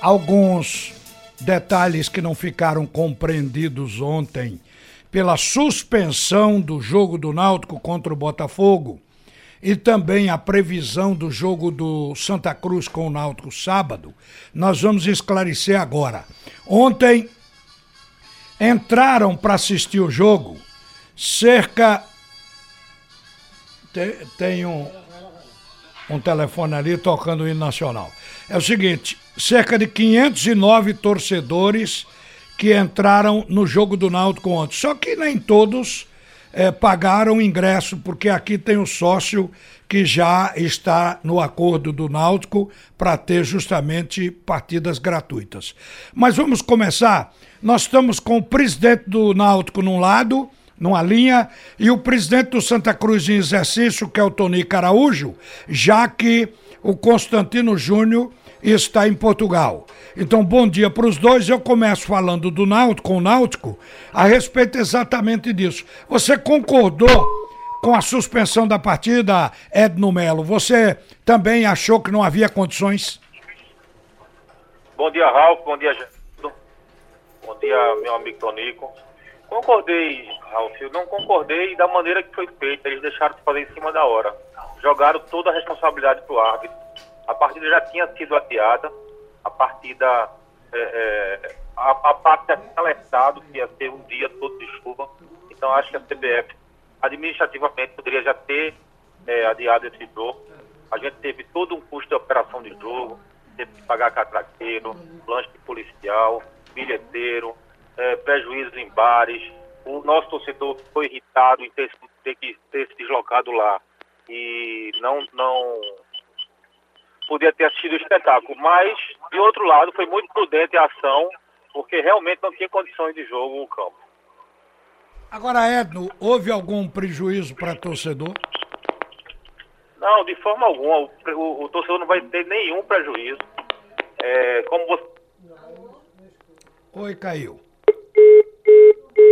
alguns detalhes que não ficaram compreendidos ontem pela suspensão do jogo do Náutico contra o Botafogo e também a previsão do jogo do Santa Cruz com o Náutico sábado, nós vamos esclarecer agora. Ontem entraram para assistir o jogo cerca. Tem, tem um, um telefone ali tocando o hino nacional. É o seguinte: cerca de 509 torcedores que entraram no jogo do Náutico ontem. Só que nem todos é, pagaram ingresso, porque aqui tem o sócio que já está no acordo do Náutico para ter justamente partidas gratuitas. Mas vamos começar. Nós estamos com o presidente do Náutico num lado, numa linha, e o presidente do Santa Cruz em exercício, que é o Tony Caraújo, já que o Constantino Júnior está em Portugal. Então, bom dia para os dois. Eu começo falando do Náutico, com o Náutico, a respeito exatamente disso. Você concordou com a suspensão da partida, Edno Melo? Você também achou que não havia condições? Bom dia, Ralf. Bom dia, Geraldo. Bom dia, meu amigo Tonico. Concordei, Ralf. Eu não concordei da maneira que foi feita. Eles deixaram de fazer em cima da hora. Jogaram toda a responsabilidade para o árbitro a partida já tinha sido adiada, a partida, é, é, a, a parte tinha alertado que ia ser um dia todo de chuva, então acho que a CBF administrativamente poderia já ter é, adiado esse jogo. A gente teve todo um custo de operação de jogo, teve que pagar catraqueiro, lanche policial, bilheteiro, é, prejuízos em bares. O nosso torcedor foi irritado em ter, ter que ter se deslocado lá e não, não podia ter assistido o espetáculo. Mas, de outro lado, foi muito prudente a ação, porque realmente não tinha condições de jogo no campo. Agora, Edno, houve algum prejuízo para torcedor? Não, de forma alguma. O, o, o torcedor não vai ter nenhum prejuízo. É, como você. Oi, caiu.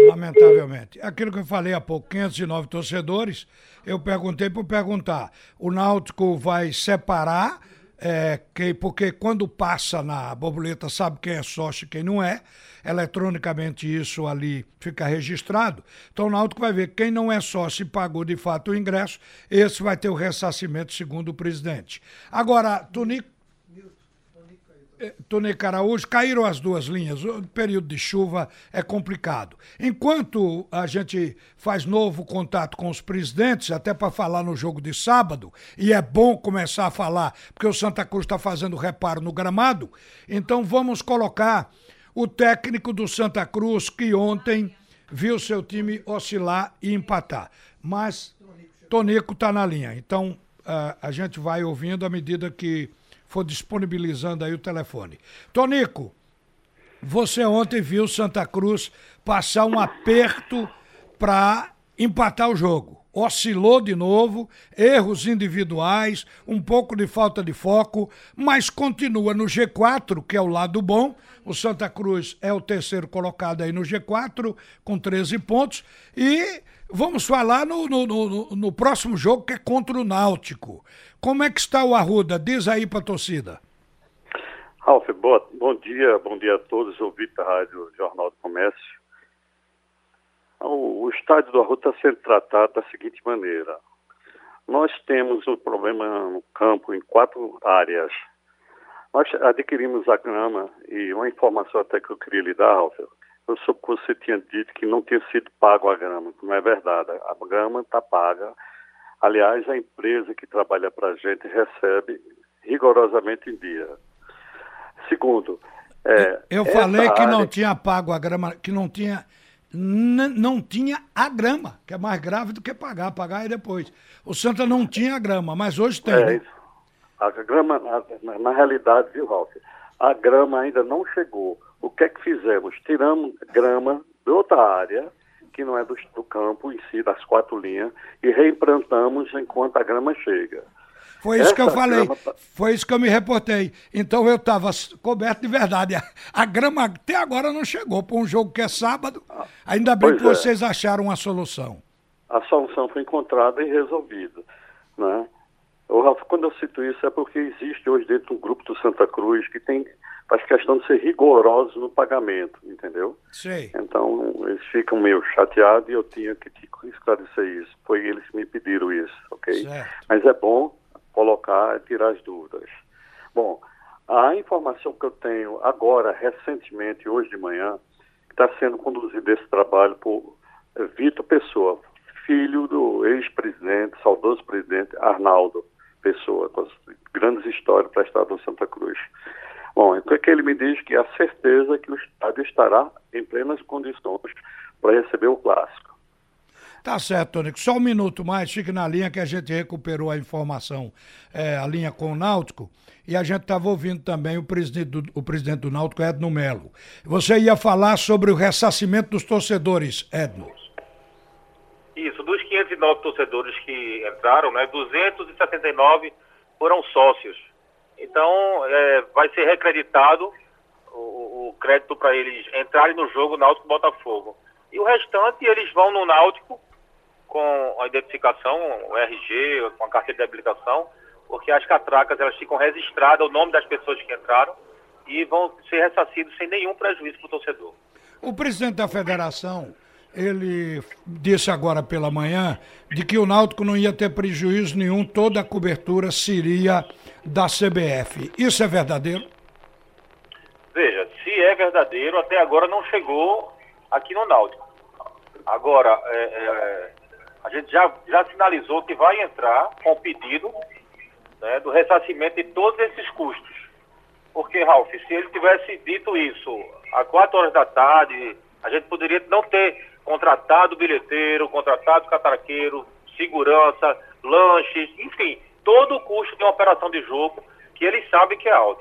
Lamentavelmente. Aquilo que eu falei há pouco, 509 torcedores, eu perguntei por perguntar. O Náutico vai separar é, que, porque quando passa na borboleta sabe quem é sócio e quem não é, eletronicamente isso ali fica registrado. Então o Náutico vai ver quem não é sócio e pagou de fato o ingresso, esse vai ter o ressarcimento segundo o presidente. Agora, Tonico eh, Tony Caraújo, caíram as duas linhas. O período de chuva é complicado. Enquanto a gente faz novo contato com os presidentes, até para falar no jogo de sábado, e é bom começar a falar, porque o Santa Cruz está fazendo reparo no gramado, então vamos colocar o técnico do Santa Cruz que ontem viu seu time oscilar e empatar. Mas Tonico está na linha. Então a gente vai ouvindo à medida que for disponibilizando aí o telefone. Tonico, você ontem viu Santa Cruz passar um aperto para empatar o jogo. Oscilou de novo, erros individuais, um pouco de falta de foco, mas continua no G4, que é o lado bom. O Santa Cruz é o terceiro colocado aí no G4, com 13 pontos. E vamos falar no, no, no, no próximo jogo, que é contra o Náutico. Como é que está o Arruda? Diz aí para a torcida. Ralf, bom dia, bom dia a todos, ouvintes da Rádio Jornal do Comércio. O, o estádio do Arruda está sendo tratado da seguinte maneira. Nós temos um problema no campo em quatro áreas. Nós adquirimos a grama e uma informação até que eu queria lhe dar, Ralf, eu soube que você tinha dito que não tinha sido pago a grama. Não é verdade. A grama está paga Aliás, a empresa que trabalha para a gente recebe rigorosamente em dia. Segundo, é, eu falei que área... não tinha pago a grama, que não tinha não tinha a grama, que é mais grave do que pagar, pagar e depois. O Santa não tinha a grama, mas hoje tem. É né? isso. A grama, na, na realidade, viu, Ralf? A grama ainda não chegou. O que é que fizemos? Tiramos grama de outra área que não é do, do campo em si, das quatro linhas, e reimplantamos enquanto a grama chega. Foi isso Essa que eu falei, tá... foi isso que eu me reportei. Então eu estava coberto de verdade. A, a, grama até agora não chegou para um jogo que é sábado. Ainda bem que é. vocês acharam uma solução. A solução foi encontrada e resolvida. Né? Rafa, quando eu cito isso é porque existe hoje dentro do grupo do Santa Cruz que tem faz questão de ser rigorosos no pagamento, entendeu? Sim. Então, eles ficam meio chateados e eu tinha que te esclarecer isso. Foi eles que me pediram isso, ok? Certo. Mas é bom colocar e tirar as dúvidas. Bom, a informação que eu tenho agora, recentemente, hoje de manhã, está sendo conduzido esse trabalho por Vitor Pessoa, filho do ex-presidente, saudoso presidente Arnaldo Pessoa, com grandes histórias para o estado de Santa Cruz. Bom, então é que ele me diz que há certeza que o estádio estará em plenas condições para receber o clássico. Tá certo, Tônico. Só um minuto mais, fique na linha que a gente recuperou a informação, é, a linha com o Náutico, e a gente estava ouvindo também o presidente, do, o presidente do Náutico, Edno Melo. Você ia falar sobre o ressarcimento dos torcedores, Edno. Isso, dos 509 torcedores que entraram, né, 269 foram sócios. Então, é, vai ser recreditado o, o crédito para eles entrarem no jogo Náutico Botafogo. E o restante, eles vão no Náutico com a identificação, o RG, com a carteira de habilitação, porque as catracas elas ficam registradas, o nome das pessoas que entraram, e vão ser ressarcidos sem nenhum prejuízo para o torcedor. O presidente da federação, ele disse agora pela manhã de que o Náutico não ia ter prejuízo nenhum, toda a cobertura seria da CBF. Isso é verdadeiro? Veja, se é verdadeiro, até agora não chegou aqui no Náutico. Agora, é, é, a gente já, já sinalizou que vai entrar com o pedido né, do ressarcimento de todos esses custos. Porque, Ralf, se ele tivesse dito isso às quatro horas da tarde, a gente poderia não ter contratado bilheteiro, contratado catraqueiro, segurança, lanches, enfim, todo o custo de uma operação de jogo que eles sabem que é alto.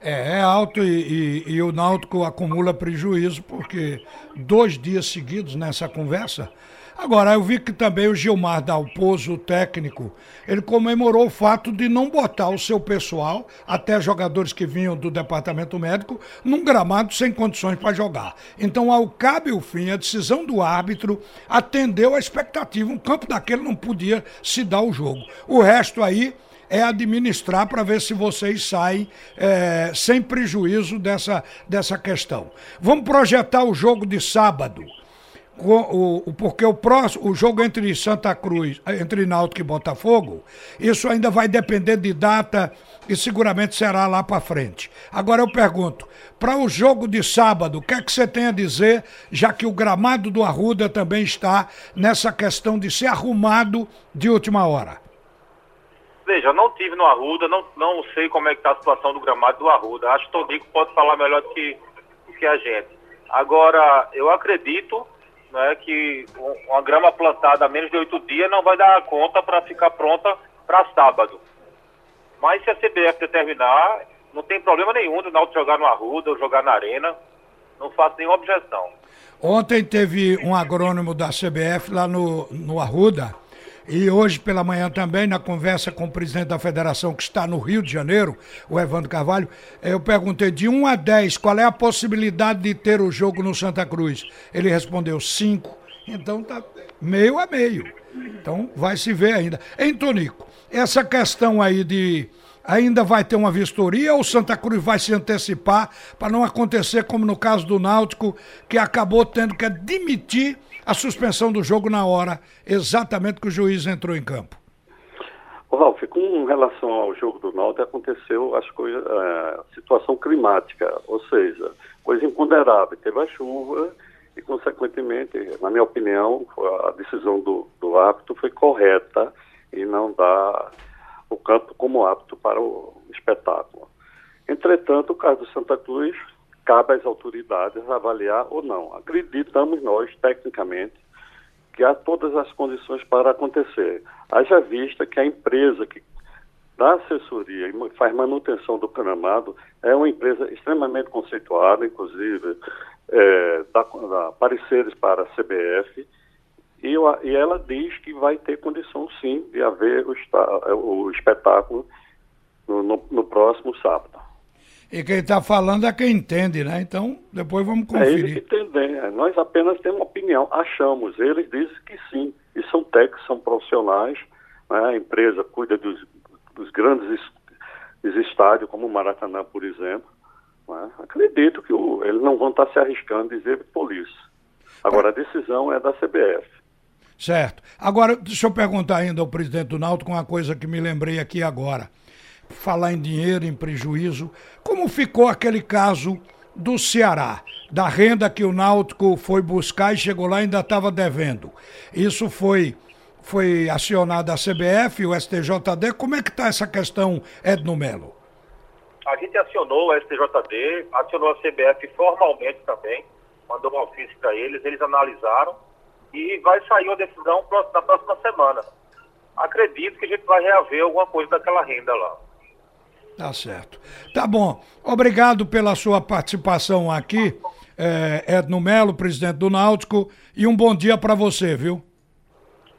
É, é alto e, e, e, o Náutico acumula prejuízo porque dois dias seguidos nessa conversa. Agora, eu vi que também o Gilmar Dalpozo, o técnico, ele comemorou o fato de não botar o seu pessoal, até jogadores que vinham do departamento médico, num gramado sem condições para jogar. Então, ao cabe o fim, a decisão do árbitro atendeu a expectativa. Um campo daquele não podia se dar o jogo. O resto aí é administrar para ver se vocês saem é, sem prejuízo dessa, dessa questão. Vamos projetar o jogo de sábado. O, o, porque o próximo, o jogo entre Santa Cruz, entre Náutico e Botafogo, isso ainda vai depender de data e seguramente será lá para frente. Agora eu pergunto, para o jogo de sábado, o que é que você tem a dizer, já que o gramado do Arruda também está nessa questão de ser arrumado de última hora? Veja, não tive no Arruda, não, não sei como é que está a situação do gramado do Arruda. Acho que o Tonico pode falar melhor do que, do que a gente. Agora, eu acredito né, que uma grama plantada há menos de oito dias não vai dar conta para ficar pronta para sábado. Mas se a CBF determinar, não tem problema nenhum do Náutico jogar no Arruda ou jogar na Arena. Não faço nenhuma objeção. Ontem teve um agrônomo da CBF lá no, no Arruda e hoje pela manhã também, na conversa com o presidente da federação que está no Rio de Janeiro, o Evandro Carvalho, eu perguntei de 1 a 10 qual é a possibilidade de ter o jogo no Santa Cruz. Ele respondeu 5. Então tá meio a meio. Então vai se ver ainda. Hein, Tonico, essa questão aí de ainda vai ter uma vistoria ou Santa Cruz vai se antecipar para não acontecer como no caso do Náutico, que acabou tendo que admitir a suspensão do jogo na hora, exatamente que o juiz entrou em campo. Ralf, com relação ao jogo do Náutico, aconteceu as coisas, a situação climática, ou seja, coisa imponderável. Teve a chuva e, consequentemente, na minha opinião, a decisão do, do árbitro foi correta e não dá o campo como apto para o espetáculo. Entretanto, o caso do Santa Cruz cabe às autoridades avaliar ou não. Acreditamos nós, tecnicamente, que há todas as condições para acontecer. Haja vista que a empresa que dá assessoria e faz manutenção do gramado é uma empresa extremamente conceituada, inclusive é, dá, dá pareceres para a CBF, e, e, ela diz que vai ter condição sim de haver o, o espetáculo no, no, no próximo sábado. E quem está falando é quem entende, né? Então, depois vamos conferir. É eles que entendem. É. Nós apenas temos opinião, achamos. Eles dizem que sim. E são técnicos, são profissionais. Né? A empresa cuida dos, dos grandes estádios, como o Maracanã, por exemplo. Né? Acredito que o, eles não vão estar se arriscando dizer polícia. Agora, a decisão é da CBF. Certo. Agora, deixa eu perguntar ainda ao presidente do Náutico uma coisa que me lembrei aqui agora. Falar em dinheiro, em prejuízo. Como ficou aquele caso do Ceará? Da renda que o Náutico foi buscar e chegou lá e ainda estava devendo. Isso foi foi acionada a CBF, o STJD. Como é que está essa questão, Edno Melo? A gente acionou o STJD, acionou a CBF formalmente também, mandou um ofício para eles, eles analisaram e vai sair uma decisão na próxima semana. Acredito que a gente vai reaver alguma coisa daquela renda lá. Tá certo. Tá bom. Obrigado pela sua participação aqui, é, Edno Melo, presidente do Náutico, e um bom dia para você, viu?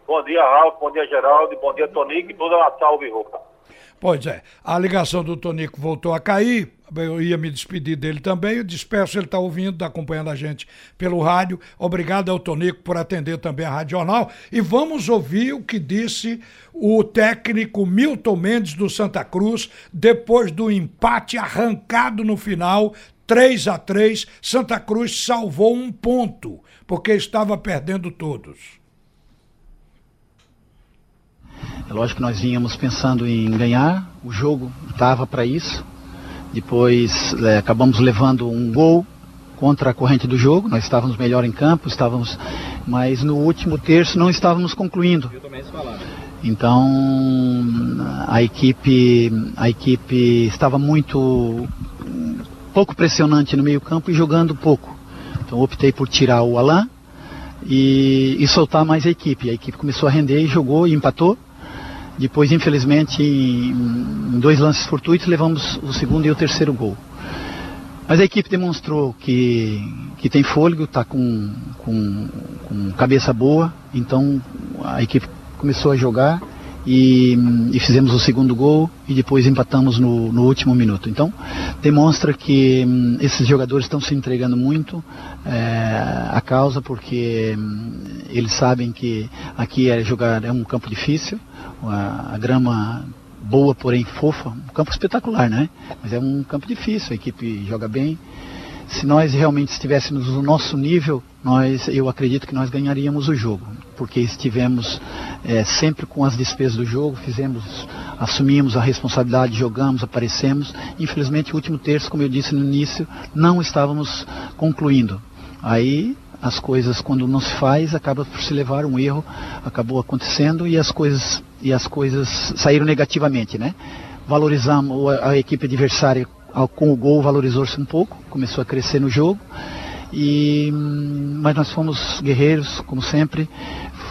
Bom dia, Ralf, bom dia, Geraldo, bom dia, Tonico e toda a salve roupa. Pois é, a ligação do Tonico voltou a cair, eu ia me despedir dele também, eu despeço, ele está ouvindo, está acompanhando a gente pelo rádio. Obrigado ao Tonico por atender também a Rádio Jornal. E vamos ouvir o que disse o técnico Milton Mendes do Santa Cruz, depois do empate arrancado no final, 3 a 3 Santa Cruz salvou um ponto, porque estava perdendo todos. É lógico que nós vínhamos pensando em ganhar, o jogo estava para isso. Depois é, acabamos levando um gol contra a corrente do jogo. Nós estávamos melhor em campo, estávamos, mas no último terço não estávamos concluindo. Então a equipe, a equipe estava muito pouco pressionante no meio campo e jogando pouco. Então optei por tirar o Alain e, e soltar mais a equipe. A equipe começou a render e jogou e empatou. Depois, infelizmente, em dois lances fortuitos, levamos o segundo e o terceiro gol. Mas a equipe demonstrou que, que tem fôlego, está com, com, com, cabeça boa, então a equipe começou a jogar e, e fizemos o segundo gol e depois empatamos no, no último minuto. Então demonstra que hum, esses jogadores estão se entregando muito é, à causa porque hum, eles sabem que aqui é jogar é um campo difícil a, a grama boa, porém fofa, um campo espetacular, né? Mas é um campo difícil, a equipe joga bem. Se nós realmente estivéssemos no nosso nível, nós, eu acredito que nós ganharíamos o jogo, porque estivemos é, sempre com as despesas do jogo, fizemos, assumimos a responsabilidade, jogamos, aparecemos. Infelizmente, o último terço, como eu disse no início, não estávamos concluindo. Aí as coisas quando não se faz acaba por se levar um erro acabou acontecendo e as coisas e as coisas saíram negativamente né? Valorizamos a, a equipe adversária com o gol valorizou-se um pouco começou a crescer no jogo. E mas nós fomos guerreiros como sempre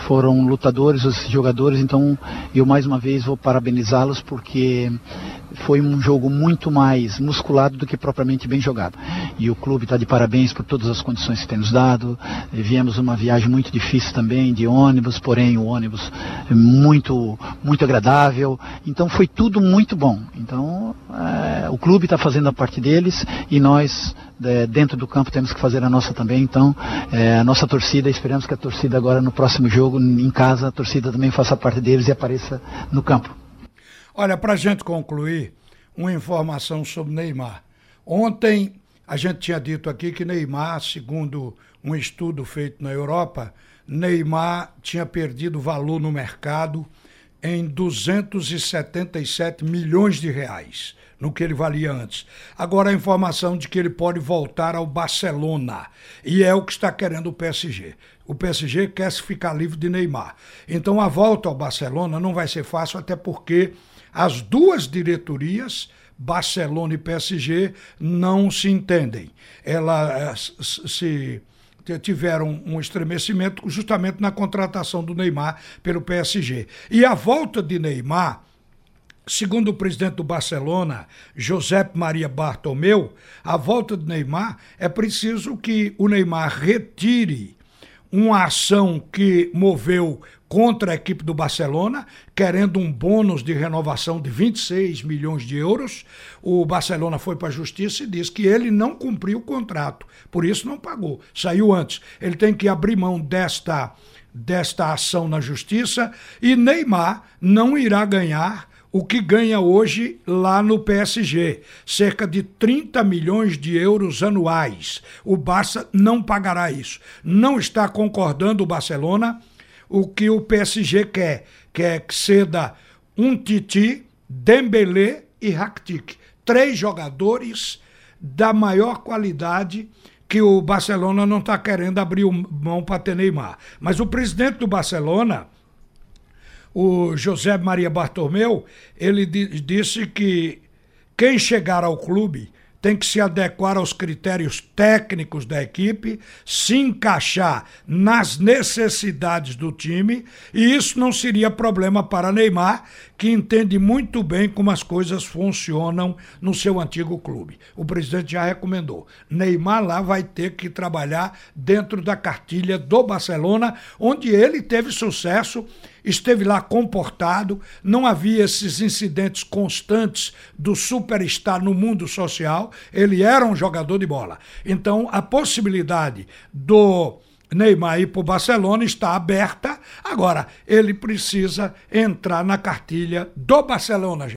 foram lutadores os jogadores então eu mais uma vez vou parabenizá-los porque foi um jogo muito mais musculado do que propriamente bem jogado. E o clube está de parabéns por todas as condições que tem nos dado. Viemos uma viagem muito difícil também de ônibus, porém o ônibus muito muito agradável. Então foi tudo muito bom. Então é, o clube está fazendo a parte deles e nós é, dentro do campo temos que fazer a nossa também. Então é, a nossa torcida, esperamos que a torcida agora no próximo jogo em casa a torcida também faça parte deles e apareça no campo. Olha, para a gente concluir, uma informação sobre Neymar. Ontem a gente tinha dito aqui que Neymar, segundo um estudo feito na Europa, Neymar tinha perdido valor no mercado em 277 milhões de reais, no que ele valia antes. Agora a informação de que ele pode voltar ao Barcelona, e é o que está querendo o PSG. O PSG quer se ficar livre de Neymar. Então a volta ao Barcelona não vai ser fácil, até porque as duas diretorias, Barcelona e PSG, não se entendem. Elas eh, se tiveram um estremecimento justamente na contratação do Neymar pelo PSG. E a volta de Neymar, segundo o presidente do Barcelona, José Maria Bartomeu, a volta de Neymar é preciso que o Neymar retire uma ação que moveu contra a equipe do Barcelona, querendo um bônus de renovação de 26 milhões de euros. O Barcelona foi para a justiça e disse que ele não cumpriu o contrato, por isso não pagou, saiu antes. Ele tem que abrir mão desta, desta ação na justiça e Neymar não irá ganhar o que ganha hoje lá no PSG, cerca de 30 milhões de euros anuais. O Barça não pagará isso. Não está concordando o Barcelona o que o PSG quer, quer que ceda um Titi, Dembélé e Rakitic, três jogadores da maior qualidade que o Barcelona não está querendo abrir mão para ter Neymar. Mas o presidente do Barcelona o José Maria Bartomeu, ele disse que quem chegar ao clube tem que se adequar aos critérios técnicos da equipe, se encaixar nas necessidades do time, e isso não seria problema para Neymar, que entende muito bem como as coisas funcionam no seu antigo clube. O presidente já recomendou. Neymar lá vai ter que trabalhar dentro da cartilha do Barcelona, onde ele teve sucesso esteve lá comportado, não havia esses incidentes constantes do superstar no mundo social, ele era um jogador de bola. Então, a possibilidade do Neymar ir para o Barcelona está aberta. Agora, ele precisa entrar na cartilha do Barcelona.